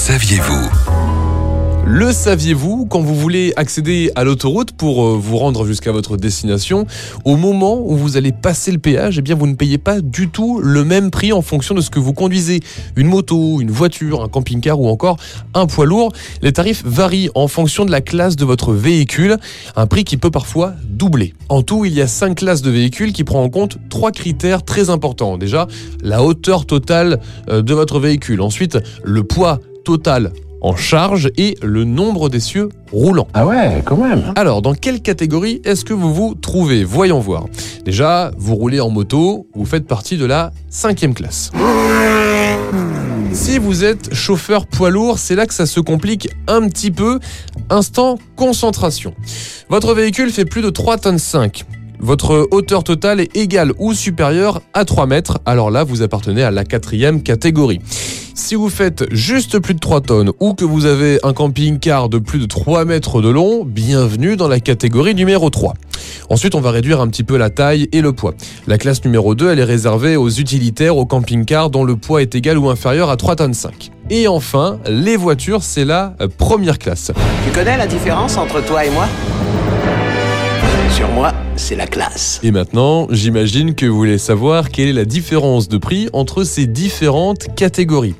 saviez-vous Le saviez-vous, quand vous voulez accéder à l'autoroute pour euh, vous rendre jusqu'à votre destination, au moment où vous allez passer le péage, eh bien vous ne payez pas du tout le même prix en fonction de ce que vous conduisez. Une moto, une voiture, un camping-car ou encore un poids lourd. Les tarifs varient en fonction de la classe de votre véhicule, un prix qui peut parfois doubler. En tout, il y a cinq classes de véhicules qui prend en compte trois critères très importants. Déjà, la hauteur totale euh, de votre véhicule. Ensuite, le poids total en charge et le nombre d'essieux roulants. Ah ouais, quand même. Alors, dans quelle catégorie est-ce que vous vous trouvez? Voyons voir. Déjà, vous roulez en moto, vous faites partie de la cinquième classe. Si vous êtes chauffeur poids lourd, c'est là que ça se complique un petit peu. Instant concentration. Votre véhicule fait plus de 3 tonnes 5. Votre hauteur totale est égale ou supérieure à 3 mètres. Alors là, vous appartenez à la quatrième catégorie. Si vous faites juste plus de 3 tonnes ou que vous avez un camping-car de plus de 3 mètres de long, bienvenue dans la catégorie numéro 3. Ensuite, on va réduire un petit peu la taille et le poids. La classe numéro 2, elle est réservée aux utilitaires, aux camping-cars dont le poids est égal ou inférieur à 3 tonnes 5. Et enfin, les voitures, c'est la euh, première classe. Tu connais la différence entre toi et moi? Moi, c'est la classe. Et maintenant, j'imagine que vous voulez savoir quelle est la différence de prix entre ces différentes catégories.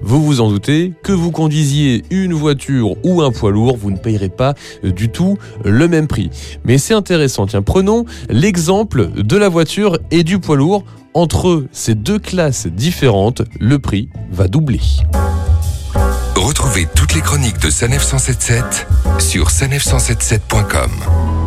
Vous vous en doutez, que vous conduisiez une voiture ou un poids lourd, vous ne payerez pas euh, du tout le même prix. Mais c'est intéressant, tiens, prenons l'exemple de la voiture et du poids lourd. Entre ces deux classes différentes, le prix va doubler. Retrouvez toutes les chroniques de Sanef 177 sur sanef177.com.